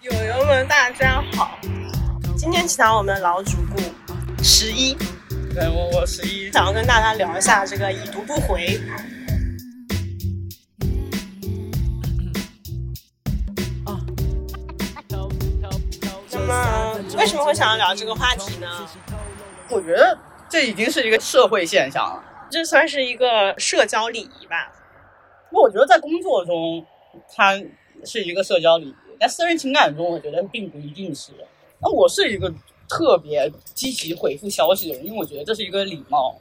友友们，大家好！今天请到我们的老主顾十一，对我我十一，想要跟大家聊一下这个已读不回。那么，为什么会想要聊这个话题呢？我觉得这已经是一个社会现象了。这算是一个社交礼仪吧。我觉得在工作中，它是一个社交礼仪；在私人情感中，我觉得并不一定是。那我是一个特别积极回复消息的人，因为我觉得这是一个礼貌。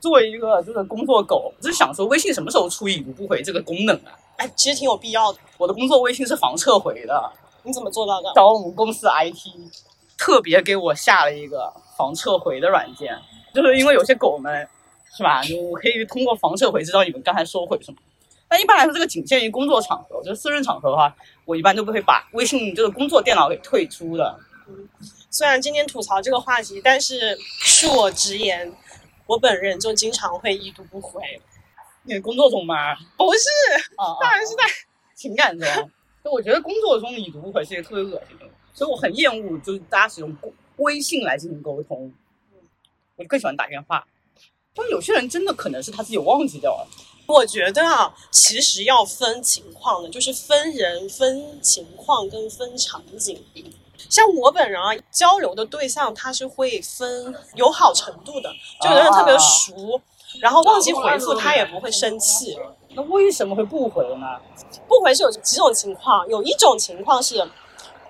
作为一个就是工作狗，我是想说微信什么时候出已读不回这个功能啊？哎，其实挺有必要的。我的工作微信是防撤回的。你怎么做到的？找我们公司 IT 特别给我下了一个防撤回的软件，就是因为有些狗们。是吧？我可以通过防撤回知道你们刚才说回什么。但一般来说，这个仅限于工作场合，就是私人场合的话，我一般都不会把微信这个工作电脑给退出的。嗯，虽然今天吐槽这个话题，但是恕我直言，我本人就经常会已读不回。你工作中吗？不是，当然是在情感中。就我觉得工作中已读不回是一个特别恶心的，所以我很厌恶就是大家使用微信来进行沟通。我更喜欢打电话。但有些人真的可能是他自己忘记掉了。我觉得啊，其实要分情况的，就是分人、分情况跟分场景。像我本人啊，交流的对象他是会分友好程度的，就有的人特别熟，然后忘记回复他也不会生气。那为什么会不回呢？不回是有几种情况，有一种情况是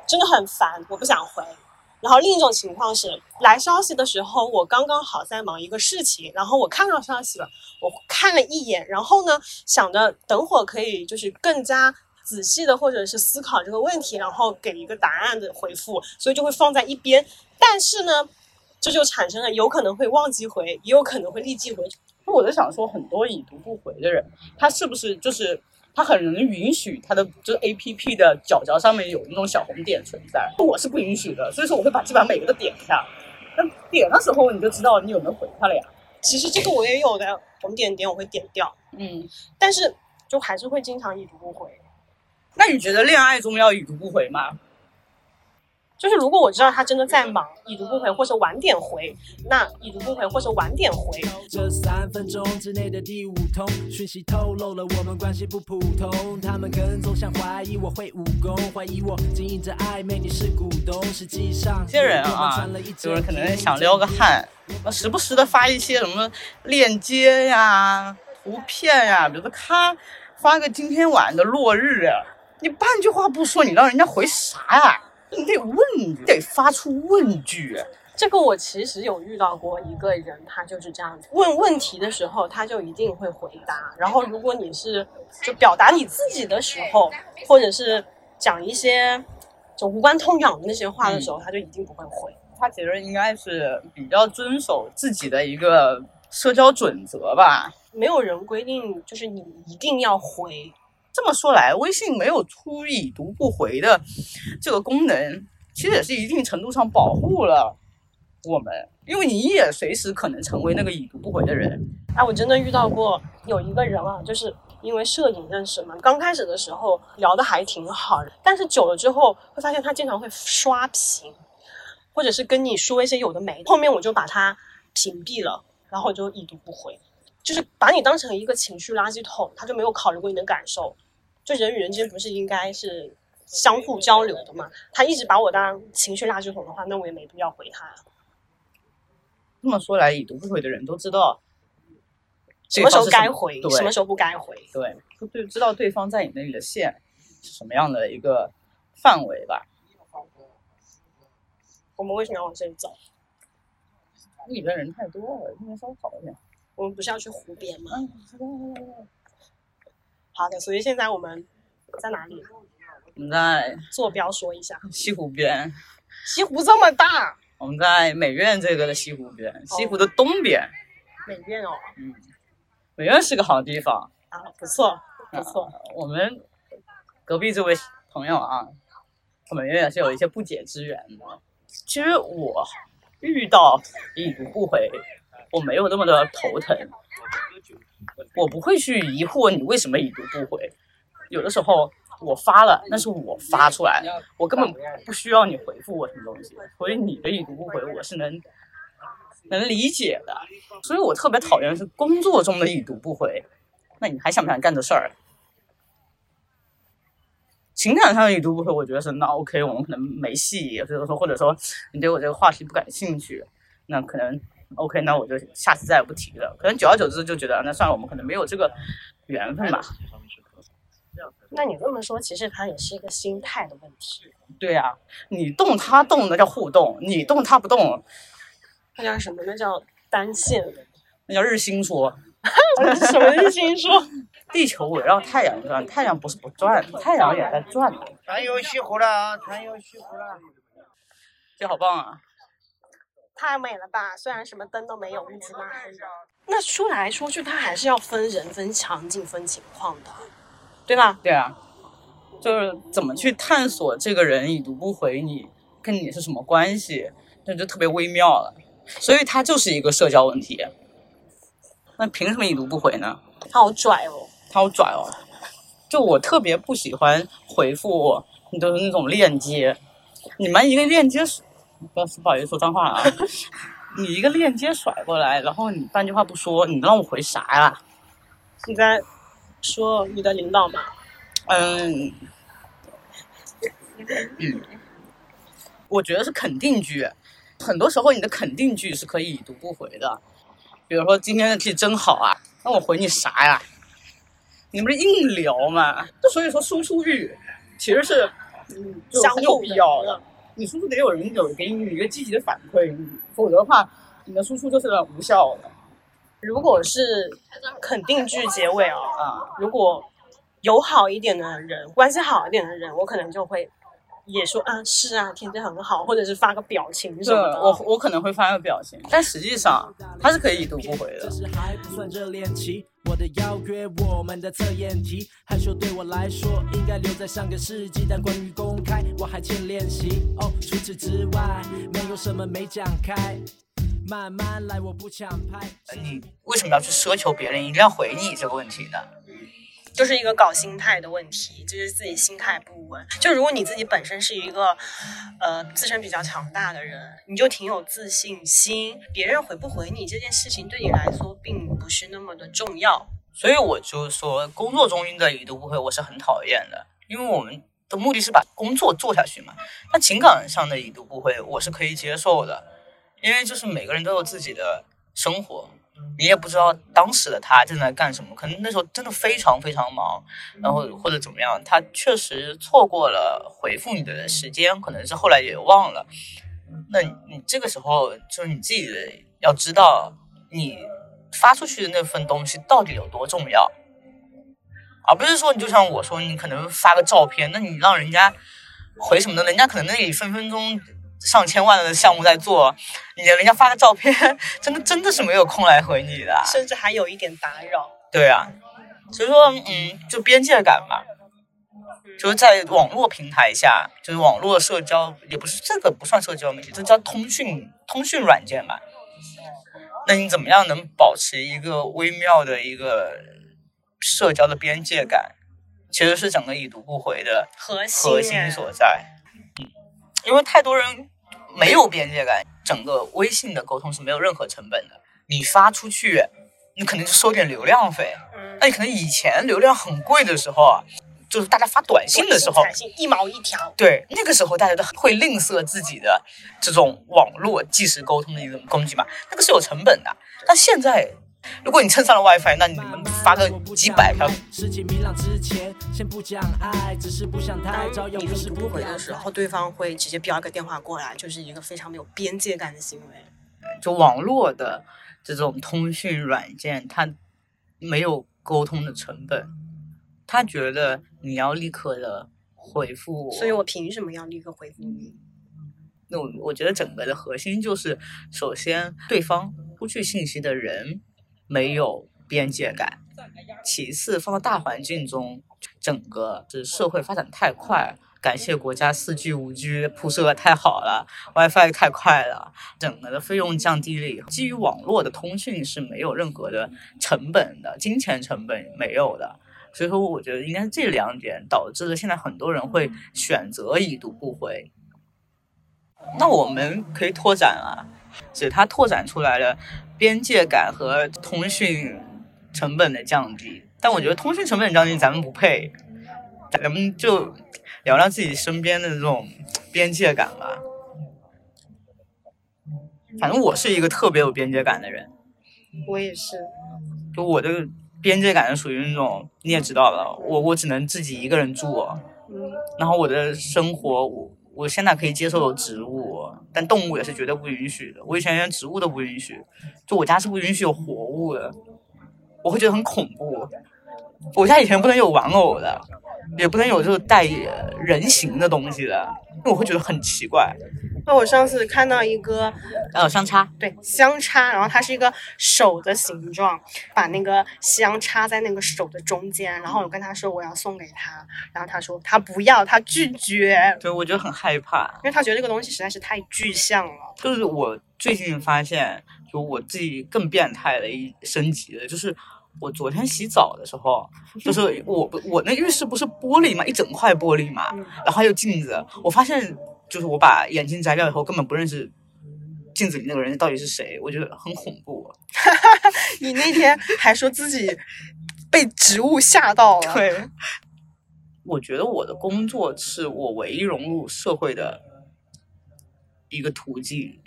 真的很烦，我不想回。然后另一种情况是来消息的时候，我刚刚好在忙一个事情，然后我看到消息了，我看了一眼，然后呢想着等会儿可以就是更加仔细的或者是思考这个问题，然后给一个答案的回复，所以就会放在一边。但是呢，这就产生了有可能会忘记回，也有可能会立即回。那我在想说，很多已读不回的人，他是不是就是？他很能允许他的就是 A P P 的角角上面有那种小红点存在，我是不允许的，所以说我会把基本上每个都点一下。那点的时候你就知道你有没有回他了呀。其实这个我也有的，红点点我会点掉，嗯，但是就还是会经常已读不回。那你觉得恋爱中要已读不回吗？就是如果我知道他真的在忙，已读不回或者晚点回，那已读不回或者晚点回。这三分钟之内的第五通讯息透露了我们关系不普通，他们跟踪像怀疑我会武功，怀疑我经营着暧昧，你是股东，实际上。有些人啊，就是可能想撩个汉，时不时的发一些什么链接呀、图片呀，比如说咔发个今天晚的落日，你半句话不说，你让人家回啥呀？你得问，你得发出问句。这个我其实有遇到过一个人，他就是这样子，问问题的时候他就一定会回答。然后如果你是就表达你自己的时候，或者是讲一些就无关痛痒的那些话的时候，他就一定不会回。他其实应该是比较遵守自己的一个社交准则吧。没有人规定就是你一定要回。这么说来，微信没有出已读不回的这个功能，其实也是一定程度上保护了我们，因为你也随时可能成为那个已读不回的人。哎，我真的遇到过有一个人啊，就是因为摄影认识嘛，刚开始的时候聊的还挺好，但是久了之后会发现他经常会刷屏，或者是跟你说一些有的没，后面我就把他屏蔽了，然后就已读不回，就是把你当成一个情绪垃圾桶，他就没有考虑过你的感受。就人与人之间不是应该是相互交流的嘛？他一直把我当情绪垃圾桶的话，那我也没必要回他。这么说来，已读不回的人都知道什么时候该回，什么时候不该回。对，就知道对方在你那里的线是什么样的一个范围吧。我们为什么要往这里走？里边人太多了，应该稍微好一点。我们不是要去湖边吗？好的，所以现在我们在哪里？我们在坐标说一下。西湖边。西湖这么大。我们在美院这个的西湖边，西湖的东边。美院哦。嗯。美院是个好地方。啊，不错，不错。我们隔壁这位朋友啊，和美院也是有一些不解之缘的。其实我遇到已读不回，我没有那么的头疼。我不会去疑惑你为什么已读不回，有的时候我发了，那是我发出来，我根本不需要你回复我什么东西，所以你的已读不回我是能能理解的。所以我特别讨厌是工作中的已读不回，那你还想不想干这事儿？情感上的已读不回，我觉得是那 OK，我们可能没戏，或者说或者说你对我这个话题不感兴趣，那可能 OK，那我就下次再也不提了。可能久而久之就觉得那算了，我们可能没有这个缘分吧。那你这么说，其实它也是一个心态的问题。对啊、你动他动那叫互动，你动他不动那叫什么？那叫单线。那叫日心说。什么日心说？地球围绕太阳转，太阳不是不转，太阳也在转的，船又熄火了啊！船又熄火了。这好棒啊！太美了吧！虽然什么灯都没有，一直骂黑。那说来说去，它还是要分人、分场景、分情况的，对吧？对啊，就是怎么去探索这个人已读不回你，跟你是什么关系，那就特别微妙了。所以它就是一个社交问题。那凭什么已读不回呢？他好拽哦。他好拽哦！就我特别不喜欢回复你的那种链接，你们一个链接，不要不好意思说脏话啊，你一个链接甩过来，然后你半句话不说，你让我回啥呀？你在说你的领导吗？嗯嗯，我觉得是肯定句，很多时候你的肯定句是可以已读不回的，比如说今天的天气真好啊，那我回你啥呀？你不是硬聊吗？所以说输出欲其实是嗯相很有互必要的。你输出得有人有给你一个积极的反馈，否则的话，你的输出就是无效的如果是肯定句结尾啊，啊。如果友好一点的人，关系好一点的人，我可能就会也说啊是啊，天气很好，或者是发个表情什，么的。我我可能会发个表情，但实际上他是可以已读不回的这。是还不算热恋期。我的邀约，我们的测验题，害羞对我来说应该留在上个世纪，但关于公开，我还欠练习。哦，除此之外，没有什么没讲开。慢慢来，我不抢拍。你为什么要去奢求别人一定要回你这个问题呢？就是一个搞心态的问题，就是自己心态不稳。就如果你自己本身是一个，呃，自身比较强大的人，你就挺有自信心，别人回不回你这件事情对你来说并不是那么的重要。所以我就说，工作中的已读不回我是很讨厌的，因为我们的目的是把工作做下去嘛。那情感上的已读不回，我是可以接受的，因为就是每个人都有自己的生活，你也不知道当时的他正在干什么，可能那时候真的非常非常忙，然后或者怎么样，他确实错过了回复你的时间，可能是后来也忘了。那你你这个时候就是你自己的要知道，你发出去的那份东西到底有多重要，而不是说你就像我说，你可能发个照片，那你让人家回什么呢？人家可能那里分分钟上千万的项目在做，你人家发个照片，真的真的是没有空来回你的。甚至还有一点打扰。对啊，所以说，嗯，就边界感吧，就是在网络平台下，就是网络社交，也不是这个不算社交媒体，这叫通讯通讯软件吧。那你怎么样能保持一个微妙的一个社交的边界感？其实是整个已读不回的核心核心所在。嗯，因为太多人没有边界感，整个微信的沟通是没有任何成本的。你发出去，你可能就收点流量费。嗯，那你可能以前流量很贵的时候啊，就是大家发短信的时候，短信一毛一条，对，那个时候大家都会吝啬自己的这种网络即时沟通的一种工具嘛，那个是有成本的。但现在，如果你蹭上了 WiFi，那你们发个几百条，事情明朗之前，先不讲爱，只是不想太招摇，你不是不回的时候，对方会直接标一个电话过来，就是一个非常没有边界感的行为。就网络的这种通讯软件，它没有沟通的成本，他觉得你要立刻的回复我，所以我凭什么要立刻回复你？那我我觉得整个的核心就是，首先对方出去信息的人没有边界感，其次放到大环境中，整个是社会发展太快，感谢国家四 G 五 G 铺设太好了，WiFi 太快了，整个的费用降低了以，基于网络的通讯是没有任何的成本的，金钱成本没有的。所以说，我觉得应该是这两点导致了现在很多人会选择已读不回。那我们可以拓展啊，所以它拓展出来了边界感和通讯成本的降低。但我觉得通讯成本降低咱们不配，咱们就聊聊自己身边的这种边界感吧。反正我是一个特别有边界感的人，我也是，就我的边界感是属于那种你也知道的，我我只能自己一个人住，嗯，然后我的生活我我现在可以接受植物，但动物也是绝对不允许的。我以前连植物都不允许，就我家是不允许有活物的，我会觉得很恐怖。我家以前不能有玩偶的，也不能有就是带人形的东西的，因为我会觉得很奇怪。那我上次看到一个呃，相差，对香插，然后它是一个手的形状，把那个香插在那个手的中间，然后我跟他说我要送给他，然后他说他不要，他拒绝，对我觉得很害怕。因为他觉得这个东西实在是太具象了。就是我最近发现，就我自己更变态的一升级了，就是我昨天洗澡的时候，就是我不我那浴室不是玻璃嘛，一整块玻璃嘛，嗯然后还有镜子，我发现就是我把眼镜摘掉以后，根本不认识镜子里那个人到底是谁，我觉得很恐怖。你那天还说自己被植物吓到了，对，我觉得我的工作是我唯一融入社会的一个途径。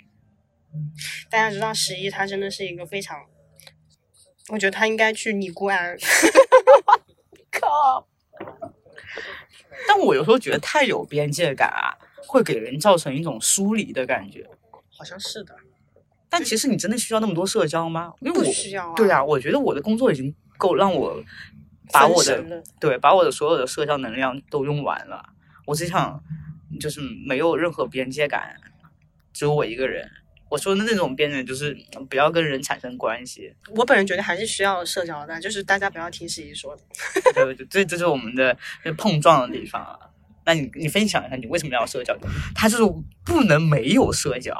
大家知道十一他真的是一个非常，我觉得他应该去尼姑庵。靠！但我有时候觉得太有边界感啊，会给人造成一种疏离的感觉。好像是的，但其实你真的需要那么多社交吗？因为不我需要啊。对啊，我觉得我的工作已经够让我把我的对把我的所有的社交能量都用完了。我只想就是没有任何边界感，只有我一个人。我说的那种边缘就是不要跟人产生关系。我本人觉得还是需要社交的，就是大家不要听十一说的。对 对，这这是我们的碰撞的地方啊。那你你分享一下，你为什么要社交？他就是不能没有社交。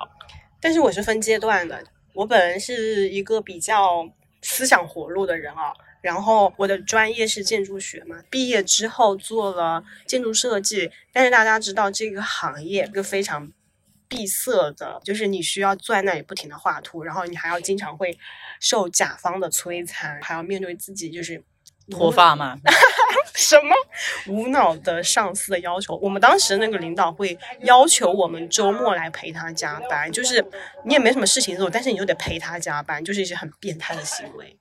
但是我是分阶段的，我本人是一个比较思想活络的人啊。然后我的专业是建筑学嘛，毕业之后做了建筑设计，但是大家知道这个行业一个非常闭塞的，就是你需要坐在那里不停的画图，然后你还要经常会受甲方的摧残，还要面对自己就是脱发吗？什么无脑的上司的要求？我们当时那个领导会要求我们周末来陪他加班，就是你也没什么事情做，但是你又得陪他加班，就是一些很变态的行为。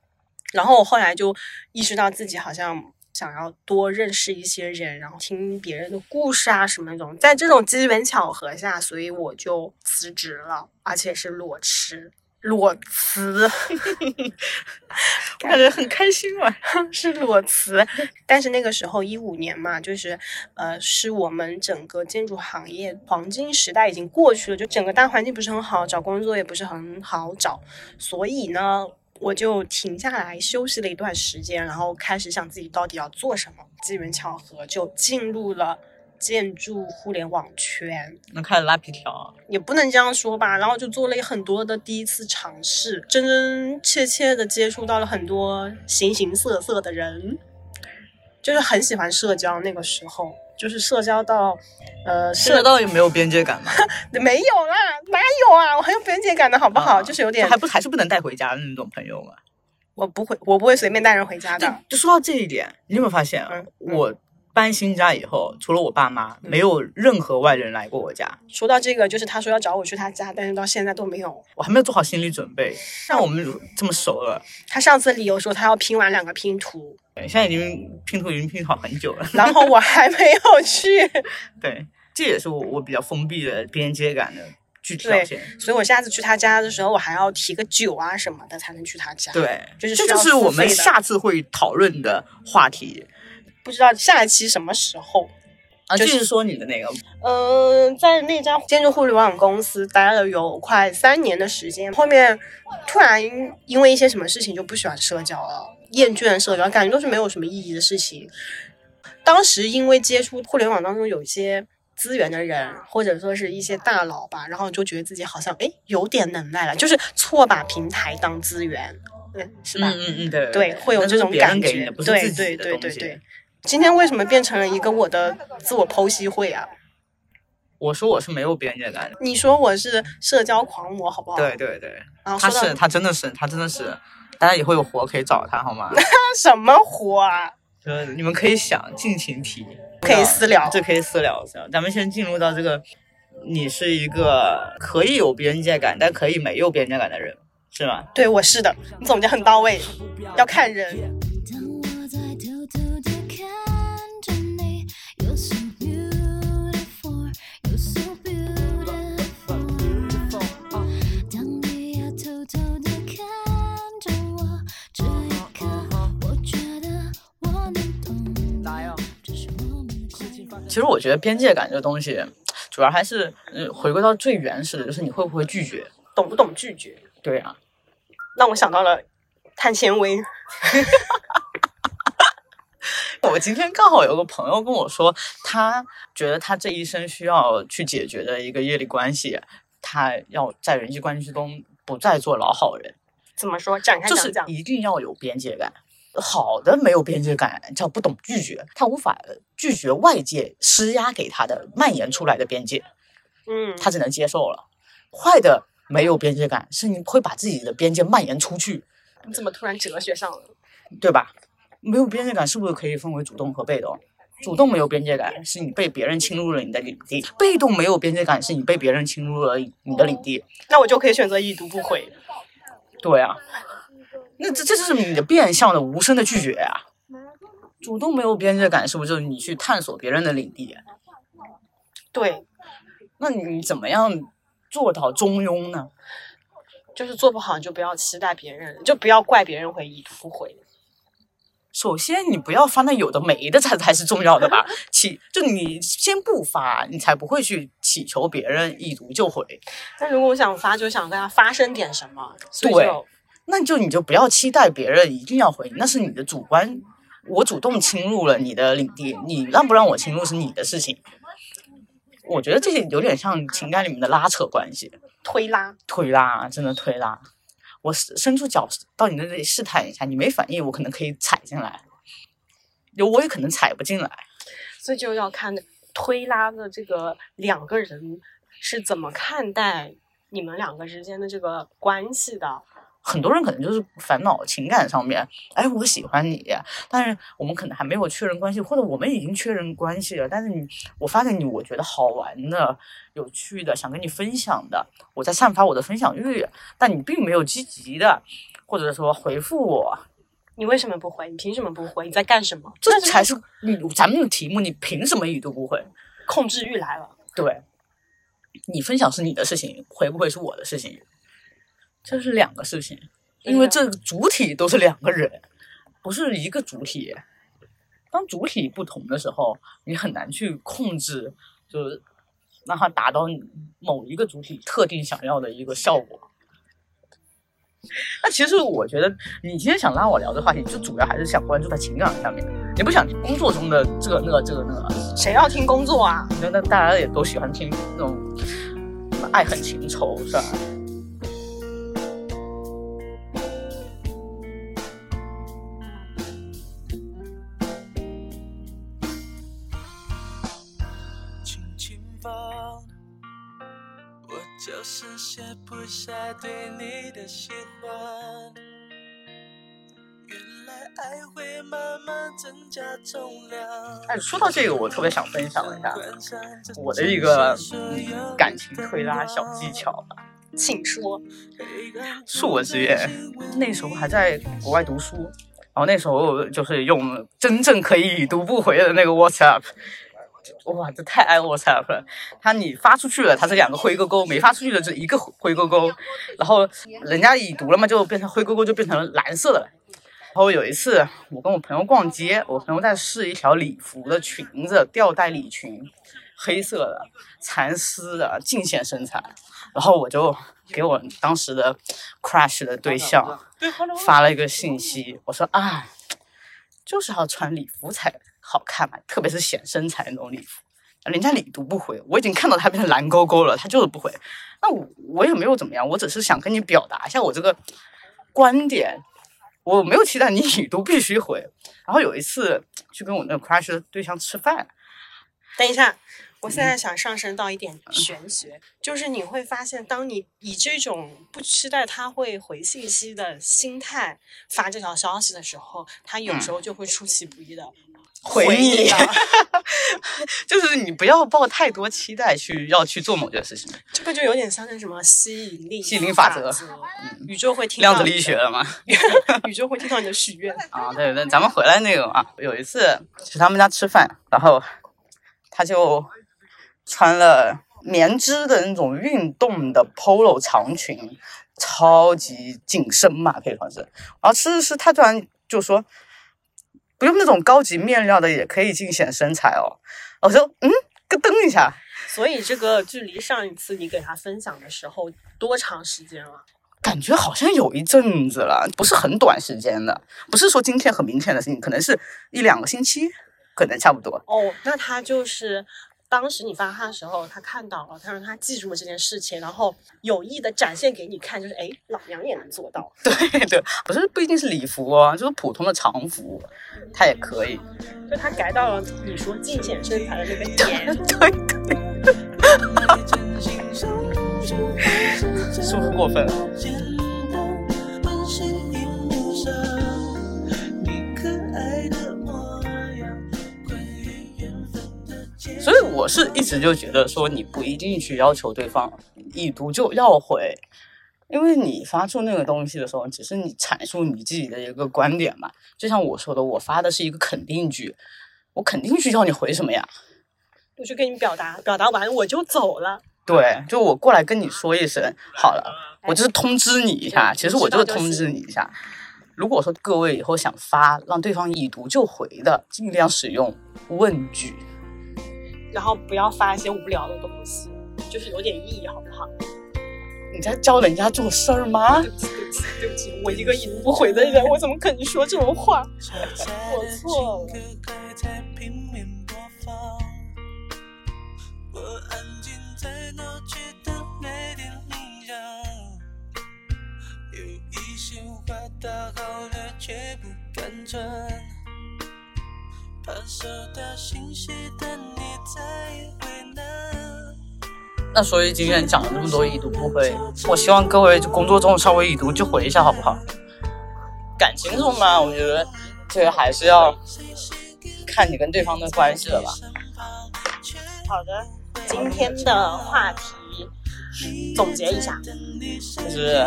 然后我后来就意识到自己好像想要多认识一些人，然后听别人的故事啊什么那种。在这种机缘巧合下，所以我就辞职了，而且是裸辞。裸辞，我感觉很开心嘛。是裸辞，但是那个时候一五年嘛，就是呃，是我们整个建筑行业黄金时代已经过去了，就整个大环境不是很好，找工作也不是很好找，所以呢，我就停下来休息了一段时间，然后开始想自己到底要做什么。机缘巧合就进入了建筑互联网圈，能开始拉皮条，也不能这样说吧，然后就做了很多的第一次尝试，真真切切的接触到了很多形形色色的人，就是很喜欢社交。那个时候就是社交到，呃，社社交有没有边界感吗，没有啦，哪有啊？我很有边界感的好不好？啊就是有点还，不还是不能带回家的那种朋友嘛。我不会，我不会随便带人回家的。，就说到这一点，你有没有发现嗯我搬新家以后，除了我爸妈，没有任何外人来过我家。说到这个，就是他说要找我去他家，但是到现在都没有。我还没有做好心理准备。像我们这么熟了，他上次理由说他要拼完两个拼图，对，现在已经拼图已经拼好很久了。然后我还没有去。对，这也是我我比较封闭的边界感的具体表现。所以我下次去他家的时候，我还要提个酒啊什么的才能去他家。，对，就是这就是我们下次会讨论的话题不知道下一期什么时候。啊。就就是是说你的那个，嗯、在那家建筑互联网公司待了有快三年的时间，后面突然因为一些什么事情就不喜欢社交了，厌倦社交，感觉都是没有什么意义的事情。当时因为接触互联网当中有一些资源的人，或者说是一些大佬吧，然后就觉得自己好像哎有点能耐了，就是错把平台当资源，嗯，是吧？嗯嗯嗯，对对，会有这种感觉对对对对对。今天为什么变成了一个我的自我剖析会啊？我说我是没有边界感的，你说我是社交狂魔，好不好？对。对对，然后说到他是他真的是他真的是，大家以后有活可以找他好吗？什么活啊？呃，你们可以想，尽情提，可以私聊这可以私聊。私聊咱们先进入到这个，你是一个可以有边界感，但可以没有边界感的人，是吗？对，我是的，你总结很到位，要看人。其实我觉得边界感这个东西，主要还是嗯，回归到最原始的，就是你会不会拒绝。懂不懂拒绝？对啊，让我想到了碳纤维。我今天刚好有个朋友跟我说，他觉得他这一生需要去解决的一个业力关系，他要在人际关系中不再做老好人，怎么说？展开就是讲讲。一定要有边界感。好的没有边界感叫不懂拒绝，他无法拒绝外界施压给他的蔓延出来的边界，嗯，他只能接受了。坏的没有边界感，是你会把自己的边界蔓延出去，你怎么突然哲学上了？对吧？没有边界感是不是可以分为主动和被动？主动没有边界感，是你被别人侵入了你的领地；被动没有边界感，是你被别人侵入了你的领地。那我就可以选择已读不回。对啊，那这这就是你的变相的无声的拒绝啊！主动没有边界感，是不是就是你去探索别人的领地？对，那你怎么样做到中庸呢？就是做不好你就不要期待别人，就不要怪别人会已读不回。首先，你不要发那有的没的，才 才是重要的吧？祈就你先不发，你才不会去祈求别人已读就回。那如果我想发，就想跟他发生点什么，对就那就你就不要期待别人一定要回，那是你的主观。我主动侵入了你的领地，你让不让我侵入是你的事情。我觉得这些有点像情感里面的拉扯关系，推拉。推拉，真的推拉。我伸伸出脚到你那里试探一下，你没反应，我可能可以踩进来，有我也可能踩不进来。所以就要看推拉的这个两个人是怎么看待你们两个之间的这个关系的。很多人可能就是烦恼情感上面，哎，我喜欢你，但是我们可能还没有确认关系，或者我们已经确认关系了，但是你，我发现你，我觉得好玩的、有趣的，想跟你分享的，我在散发我的分享欲，但你并没有积极的，或者说回复我，你为什么不回？你凭什么不回？你在干什么？这才是你咱们的题目，你凭什么已读不回？控制欲来了。对，你分享是你的事情，回不回是我的事情，这是两个事情，因为这主体都是两个人，不是一个主体。当主体不同的时候，你很难去控制，就是让它达到某一个主体特定想要的一个效果。那其实我觉得，你今天想拉我聊的话题，就主要还是想关注在情感上面，你不想听工作中的这个那个这个那个。谁要听工作啊？那那大家也都喜欢听那种爱恨情仇，是吧？就是写不下对你的喜欢。原来爱会慢慢增加重量。哎，说到这个，我特别想分享一下我的一个感情推拉小技巧吧。请说。恕我直言，那时候还在国外读书，然后那时候就是用真正可以已读不回的那个 WhatsApp。哇，这太爱 WhatsApp 了！他你发出去了，它是两个灰勾勾；没发出去的就一个灰勾勾。然后人家已读了嘛，就变成灰勾勾，就变成了蓝色的了。然后有一次，我跟我朋友逛街，我朋友在试一条礼服的裙子，吊带礼裙，黑色的，蚕丝的，尽显身材。然后我就给我当时的 crush 的对象发了一个信息，我说啊，就是要穿礼服才好看嘛，特别是显身材那种礼服，人家已读不回，我已经看到他变成蓝勾勾了，他就是不回。那我我也没有怎么样，我只是想跟你表达一下我这个观点，我没有期待你已读必须回。然后有一次去跟我那个 crush 对象吃饭，等一下，我现在想上升到一点玄学，就是你会发现，当你以这种不期待他会回信息的心态发这条消息的时候，他有时候就会出其不意的回你。就是你不要抱太多期待去要去做某件事情，这个就有点像那什么吸引力吸引力法则宇宙会听到量子力学了吗？宇宙会听到你的许愿。啊，对对，咱们回来那个啊，有一次去他们家吃饭，然后他就穿了棉织的那种运动的 polo 长裙，超级紧身嘛，可以说是。然后吃吃吃，他突然就说，不用那种高级面料的也可以尽显身材哦。我说，嗯，咯噔一下，所以这个距离上一次你给他分享的时候多长时间了？感觉好像有一阵子了，不是很短时间的，不是说今天很明显的事情，可能是一两个星期，可能差不多。哦，那他就是当时你发他的时候，他看到了，他让他记住了这件事情，然后有意的展现给你看，就是哎，老娘也能做到。对 对，不是不一定是礼服哦，就是普通的常服，他也可以。就他改到了你说尽显身材的那个 点。对对，是不是过分了？我是一直就觉得说，你不一定去要求对方已读就要回，因为你发出那个东西的时候，只是你阐述你自己的一个观点嘛。就像我说的，我发的是一个肯定句，我肯定去要你回什么呀？我去跟你表达，表达完我就走了。对，就我过来跟你说一声好了，我就是通知你一下。其实我就是通知你一下。如果说各位以后想发让对方已读就回的，尽量使用问句。然后不要发一些无聊的东西，就是有点意义，好不好？你在教人家做事儿吗？对不起，对不起，对不起，我一个已读不回的人，我怎么可能说这种话？我错了。我安静在闹区的每点印象，有一些话打好了却不敢传，那所以今天讲了那么多已读不回，我希望各位就工作中稍微已读就回一下，好不好？感情中嘛，我觉得这个还是要看你跟对方的关系了吧。好的，今天的话题总结一下，就是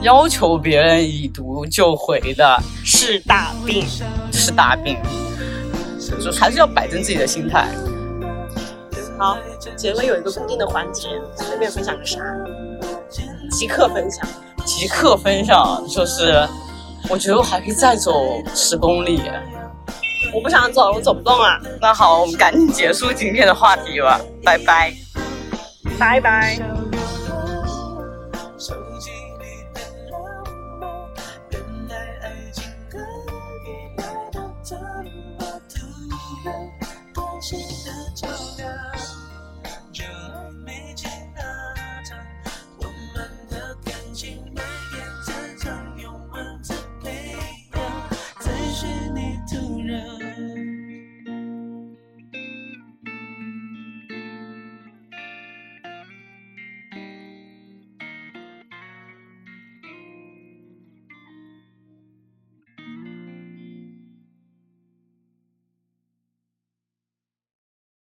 要求别人已读就回的是大病。是大病，就还是要摆正自己的心态。好，结尾有一个固定的环节，随便分享个啥，即刻分享。即刻分享就是，我觉得我还可以再走十公里。我不想走，我走不动啊，那好，我们赶紧结束今天的话题吧，拜拜。拜拜。